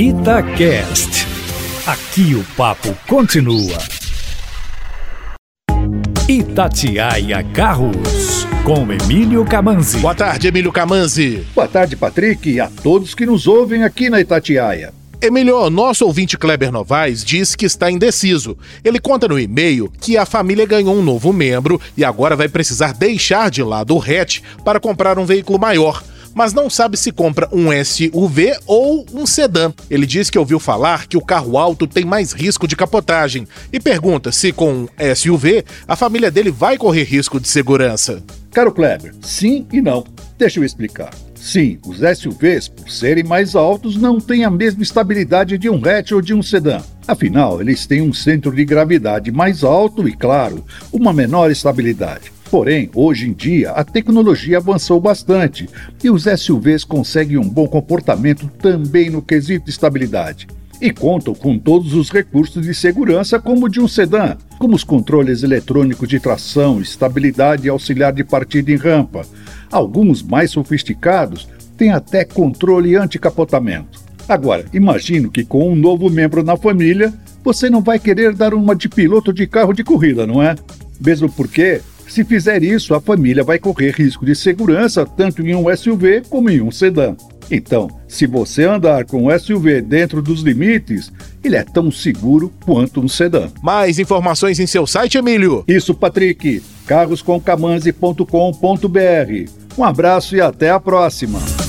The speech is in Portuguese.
Itacast. Aqui o papo continua. Itatiaia Carros, com Emílio Camanzi. Boa tarde, Emílio Camanzi. Boa tarde, Patrick, e a todos que nos ouvem aqui na Itatiaia. Emílio, nosso ouvinte Kleber Novaes diz que está indeciso. Ele conta no e-mail que a família ganhou um novo membro e agora vai precisar deixar de lado o hatch para comprar um veículo maior mas não sabe se compra um SUV ou um sedã. Ele diz que ouviu falar que o carro alto tem mais risco de capotagem e pergunta se com um SUV a família dele vai correr risco de segurança. Caro Kleber, sim e não. Deixa eu explicar. Sim, os SUVs, por serem mais altos, não têm a mesma estabilidade de um hatch ou de um sedã. Afinal, eles têm um centro de gravidade mais alto e, claro, uma menor estabilidade. Porém, hoje em dia, a tecnologia avançou bastante e os SUVs conseguem um bom comportamento também no quesito estabilidade. E contam com todos os recursos de segurança como de um sedã, como os controles eletrônicos de tração, estabilidade e auxiliar de partida em rampa. Alguns mais sofisticados têm até controle anti-capotamento. Agora, imagino que com um novo membro na família, você não vai querer dar uma de piloto de carro de corrida, não é? Mesmo porque se fizer isso, a família vai correr risco de segurança tanto em um SUV como em um sedã. Então, se você andar com um SUV dentro dos limites, ele é tão seguro quanto um sedã. Mais informações em seu site, Emílio? Isso, Patrick. carroscomcamanzi.com.br. Um abraço e até a próxima.